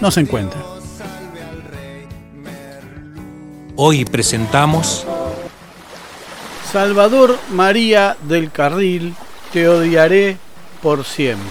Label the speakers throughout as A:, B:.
A: no se encuentra.
B: Hoy presentamos
A: Salvador María del Carril, te odiaré por siempre.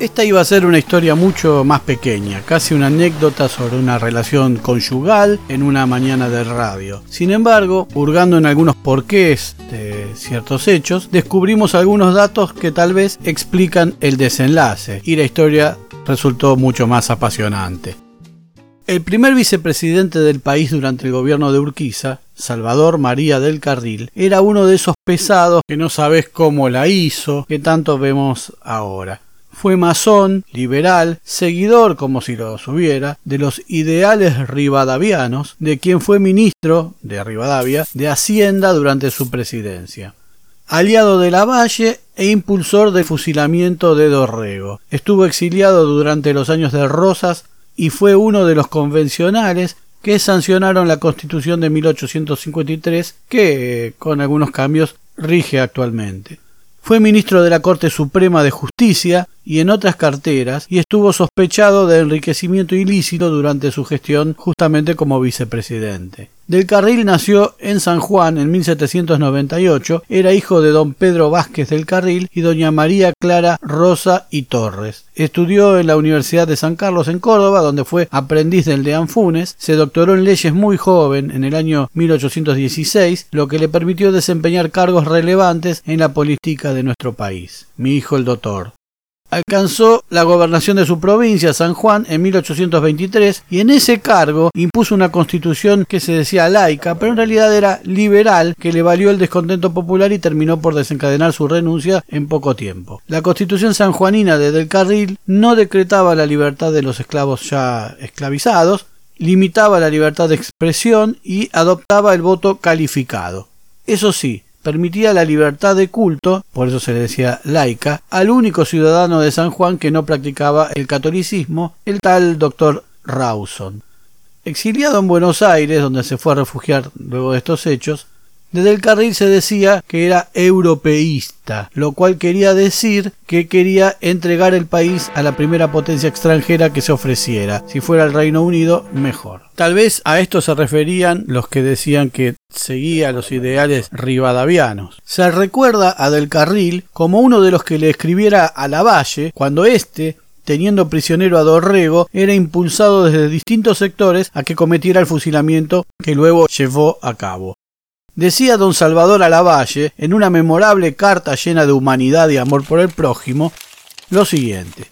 A: Esta iba a ser una historia mucho más pequeña, casi una anécdota sobre una relación conyugal en una mañana de radio. Sin embargo, hurgando en algunos porqués de ciertos hechos, descubrimos algunos datos que tal vez explican el desenlace y la historia resultó mucho más apasionante. El primer vicepresidente del país durante el gobierno de Urquiza, Salvador María del Carril, era uno de esos pesados que no sabes cómo la hizo, que tanto vemos ahora. Fue masón, liberal, seguidor, como si lo hubiera, de los ideales rivadavianos, de quien fue ministro de Rivadavia de Hacienda durante su presidencia aliado de Lavalle e impulsor del fusilamiento de Dorrego. Estuvo exiliado durante los años de Rosas y fue uno de los convencionales que sancionaron la Constitución de 1853 que, con algunos cambios, rige actualmente. Fue ministro de la Corte Suprema de Justicia y en otras carteras y estuvo sospechado de enriquecimiento ilícito durante su gestión justamente como vicepresidente. Del Carril nació en San Juan en 1798, era hijo de don Pedro Vázquez del Carril y doña María Clara Rosa y Torres. Estudió en la Universidad de San Carlos en Córdoba, donde fue aprendiz del de Anfunes, se doctoró en leyes muy joven en el año 1816, lo que le permitió desempeñar cargos relevantes en la política de nuestro país. Mi hijo el doctor. Alcanzó la gobernación de su provincia, San Juan, en 1823 y en ese cargo impuso una constitución que se decía laica, pero en realidad era liberal, que le valió el descontento popular y terminó por desencadenar su renuncia en poco tiempo. La constitución sanjuanina de Del Carril no decretaba la libertad de los esclavos ya esclavizados, limitaba la libertad de expresión y adoptaba el voto calificado. Eso sí, permitía la libertad de culto, por eso se le decía laica, al único ciudadano de San Juan que no practicaba el catolicismo, el tal doctor Rawson. Exiliado en Buenos Aires, donde se fue a refugiar luego de estos hechos, desde el carril se decía que era europeísta, lo cual quería decir que quería entregar el país a la primera potencia extranjera que se ofreciera. Si fuera el Reino Unido, mejor. Tal vez a esto se referían los que decían que seguía los ideales rivadavianos. Se recuerda a Del Carril como uno de los que le escribiera a Lavalle cuando éste teniendo prisionero a Dorrego, era impulsado desde distintos sectores a que cometiera el fusilamiento que luego llevó a cabo. Decía don Salvador Alavalle, en una memorable carta llena de humanidad y amor por el prójimo, lo siguiente.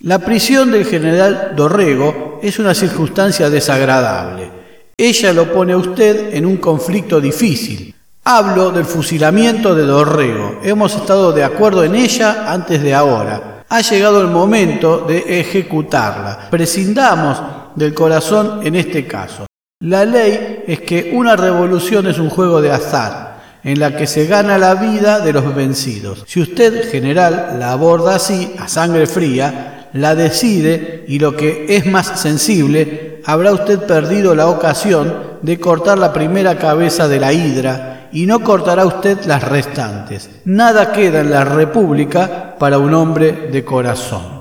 A: La prisión del general Dorrego es una circunstancia desagradable. Ella lo pone a usted en un conflicto difícil. Hablo del fusilamiento de Dorrego. Hemos estado de acuerdo en ella antes de ahora. Ha llegado el momento de ejecutarla. Prescindamos del corazón en este caso. La ley es que una revolución es un juego de azar, en la que se gana la vida de los vencidos. Si usted, general, la aborda así, a sangre fría, la decide y lo que es más sensible, habrá usted perdido la ocasión de cortar la primera cabeza de la hidra y no cortará usted las restantes. Nada queda en la República para un hombre de corazón.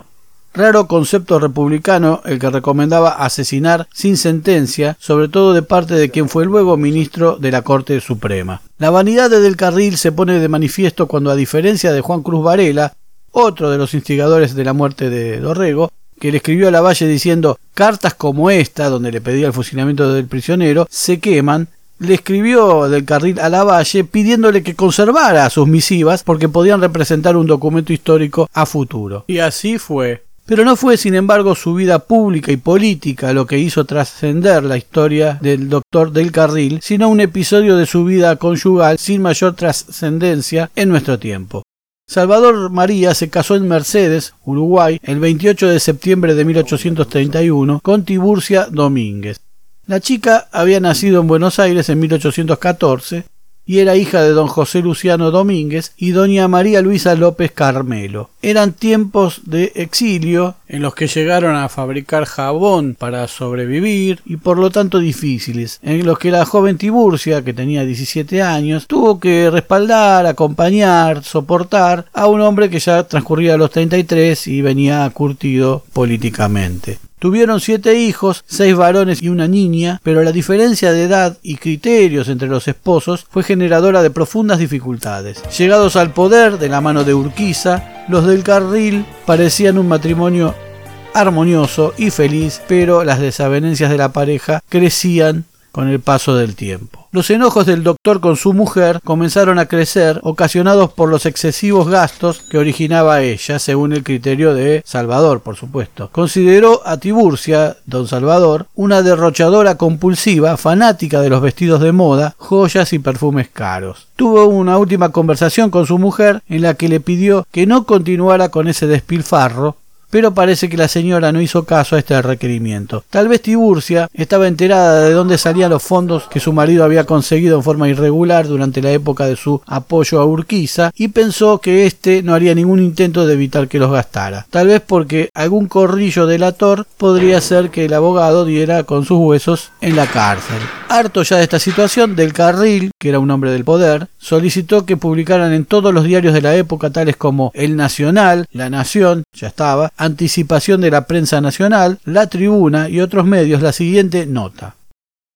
A: Raro concepto republicano el que recomendaba asesinar sin sentencia, sobre todo de parte de quien fue luego ministro de la Corte Suprema. La vanidad de Del Carril se pone de manifiesto cuando, a diferencia de Juan Cruz Varela, otro de los instigadores de la muerte de Dorrego, que le escribió a la Valle diciendo cartas como esta, donde le pedía el fusilamiento del prisionero, se queman, le escribió del carril a la Valle pidiéndole que conservara sus misivas porque podían representar un documento histórico a futuro. Y así fue. Pero no fue, sin embargo, su vida pública y política lo que hizo trascender la historia del doctor del Carril, sino un episodio de su vida conyugal sin mayor trascendencia en nuestro tiempo. Salvador María se casó en Mercedes, Uruguay, el 28 de septiembre de 1831 con Tiburcia Domínguez. La chica había nacido en Buenos Aires en 1814 y era hija de don José Luciano Domínguez y doña María Luisa López Carmelo. Eran tiempos de exilio en los que llegaron a fabricar jabón para sobrevivir y por lo tanto difíciles, en los que la joven Tiburcia, que tenía 17 años, tuvo que respaldar, acompañar, soportar a un hombre que ya transcurría los 33 y venía curtido políticamente. Tuvieron siete hijos, seis varones y una niña, pero la diferencia de edad y criterios entre los esposos fue generadora de profundas dificultades. Llegados al poder de la mano de Urquiza, los del Carril parecían un matrimonio armonioso y feliz, pero las desavenencias de la pareja crecían con el paso del tiempo. Los enojos del doctor con su mujer comenzaron a crecer, ocasionados por los excesivos gastos que originaba ella, según el criterio de Salvador, por supuesto. Consideró a Tiburcia, don Salvador, una derrochadora compulsiva, fanática de los vestidos de moda, joyas y perfumes caros. Tuvo una última conversación con su mujer en la que le pidió que no continuara con ese despilfarro, pero parece que la señora no hizo caso a este requerimiento. Tal vez Tiburcia estaba enterada de dónde salían los fondos que su marido había conseguido en forma irregular durante la época de su apoyo a Urquiza y pensó que éste no haría ningún intento de evitar que los gastara. Tal vez porque algún corrillo delator podría ser que el abogado diera con sus huesos en la cárcel. Harto ya de esta situación, Del Carril, que era un hombre del poder, solicitó que publicaran en todos los diarios de la época, tales como El Nacional, La Nación, ya estaba, Anticipación de la Prensa Nacional, La Tribuna y otros medios, la siguiente nota.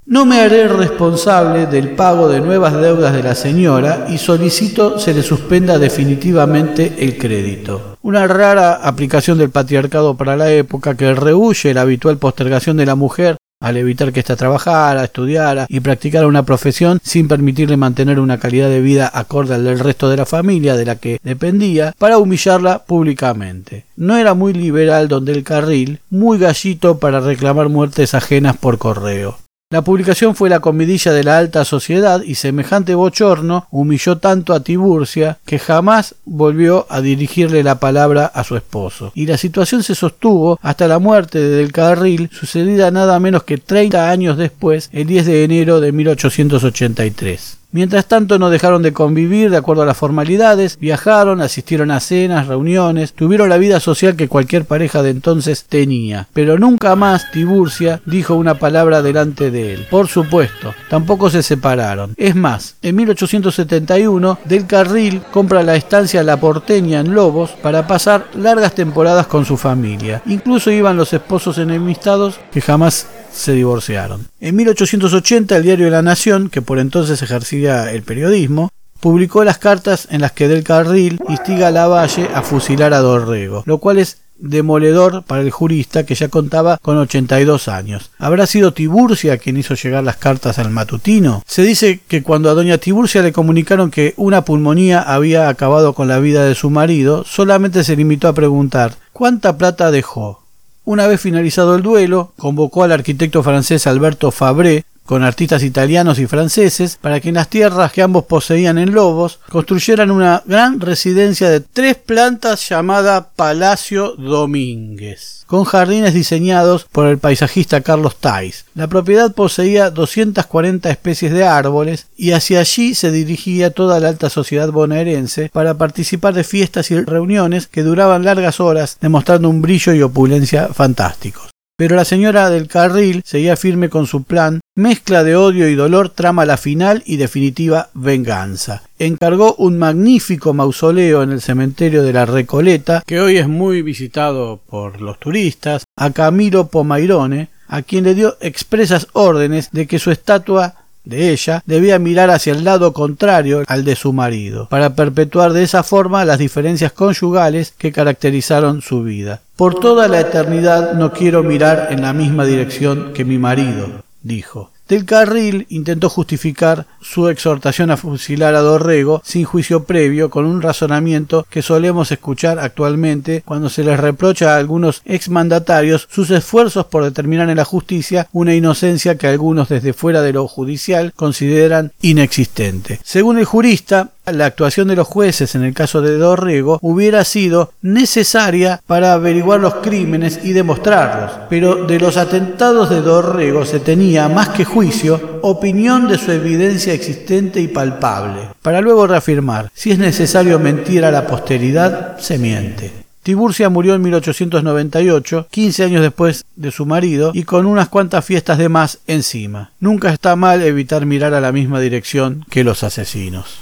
A: No me haré responsable del pago de nuevas deudas de la señora y solicito se le suspenda definitivamente el crédito. Una rara aplicación del patriarcado para la época que rehuye la habitual postergación de la mujer al evitar que ésta trabajara, estudiara y practicara una profesión sin permitirle mantener una calidad de vida acorde al del resto de la familia de la que dependía, para humillarla públicamente. No era muy liberal donde el carril, muy gallito para reclamar muertes ajenas por correo. La publicación fue la comidilla de la alta sociedad y semejante bochorno humilló tanto a Tiburcia que jamás volvió a dirigirle la palabra a su esposo. Y la situación se sostuvo hasta la muerte de Del Carril, sucedida nada menos que 30 años después, el 10 de enero de 1883. Mientras tanto no dejaron de convivir de acuerdo a las formalidades, viajaron, asistieron a cenas, reuniones, tuvieron la vida social que cualquier pareja de entonces tenía. Pero nunca más Tiburcia dijo una palabra delante de él. Por supuesto, tampoco se separaron. Es más, en 1871 Del Carril compra la estancia La Porteña en Lobos para pasar largas temporadas con su familia. Incluso iban los esposos enemistados que jamás se divorciaron. En 1880 el diario La Nación, que por entonces ejercía el periodismo, publicó las cartas en las que Del Carril instiga a Lavalle a fusilar a Dorrego, lo cual es demoledor para el jurista que ya contaba con 82 años. ¿Habrá sido Tiburcia quien hizo llegar las cartas al matutino? Se dice que cuando a doña Tiburcia le comunicaron que una pulmonía había acabado con la vida de su marido, solamente se limitó a preguntar ¿cuánta plata dejó? Una vez finalizado el duelo, convocó al arquitecto francés Alberto Fabré con artistas italianos y franceses para que en las tierras que ambos poseían en Lobos construyeran una gran residencia de tres plantas llamada Palacio Domínguez, con jardines diseñados por el paisajista Carlos Tais. La propiedad poseía 240 especies de árboles y hacia allí se dirigía toda la alta sociedad bonaerense para participar de fiestas y reuniones que duraban largas horas, demostrando un brillo y opulencia fantásticos. Pero la señora del carril seguía firme con su plan, mezcla de odio y dolor trama la final y definitiva venganza. Encargó un magnífico mausoleo en el cementerio de la Recoleta, que hoy es muy visitado por los turistas, a Camilo Pomairone, a quien le dio expresas órdenes de que su estatua de ella debía mirar hacia el lado contrario al de su marido, para perpetuar de esa forma las diferencias conyugales que caracterizaron su vida. Por toda la eternidad no quiero mirar en la misma dirección que mi marido, dijo. Del Carril intentó justificar su exhortación a fusilar a Dorrego sin juicio previo con un razonamiento que solemos escuchar actualmente cuando se les reprocha a algunos exmandatarios sus esfuerzos por determinar en la justicia una inocencia que algunos desde fuera de lo judicial consideran inexistente. Según el jurista, la actuación de los jueces en el caso de Dorrego hubiera sido necesaria para averiguar los crímenes y demostrarlos, pero de los atentados de Dorrego se tenía más que juicio, opinión de su evidencia existente y palpable, para luego reafirmar, si es necesario mentir a la posteridad, se miente. Tiburcia murió en 1898, 15 años después de su marido, y con unas cuantas fiestas de más encima. Nunca está mal evitar mirar a la misma dirección que los asesinos.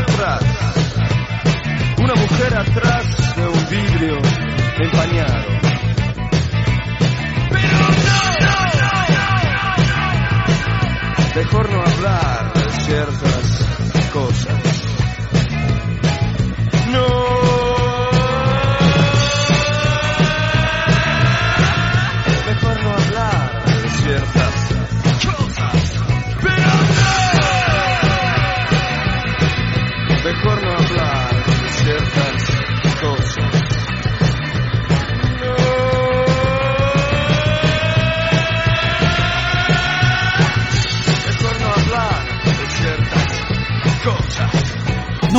C: Atrás. Una mujer atrás de un vidrio empañado. Pero no, Mejor no hablar de ciertas cosas.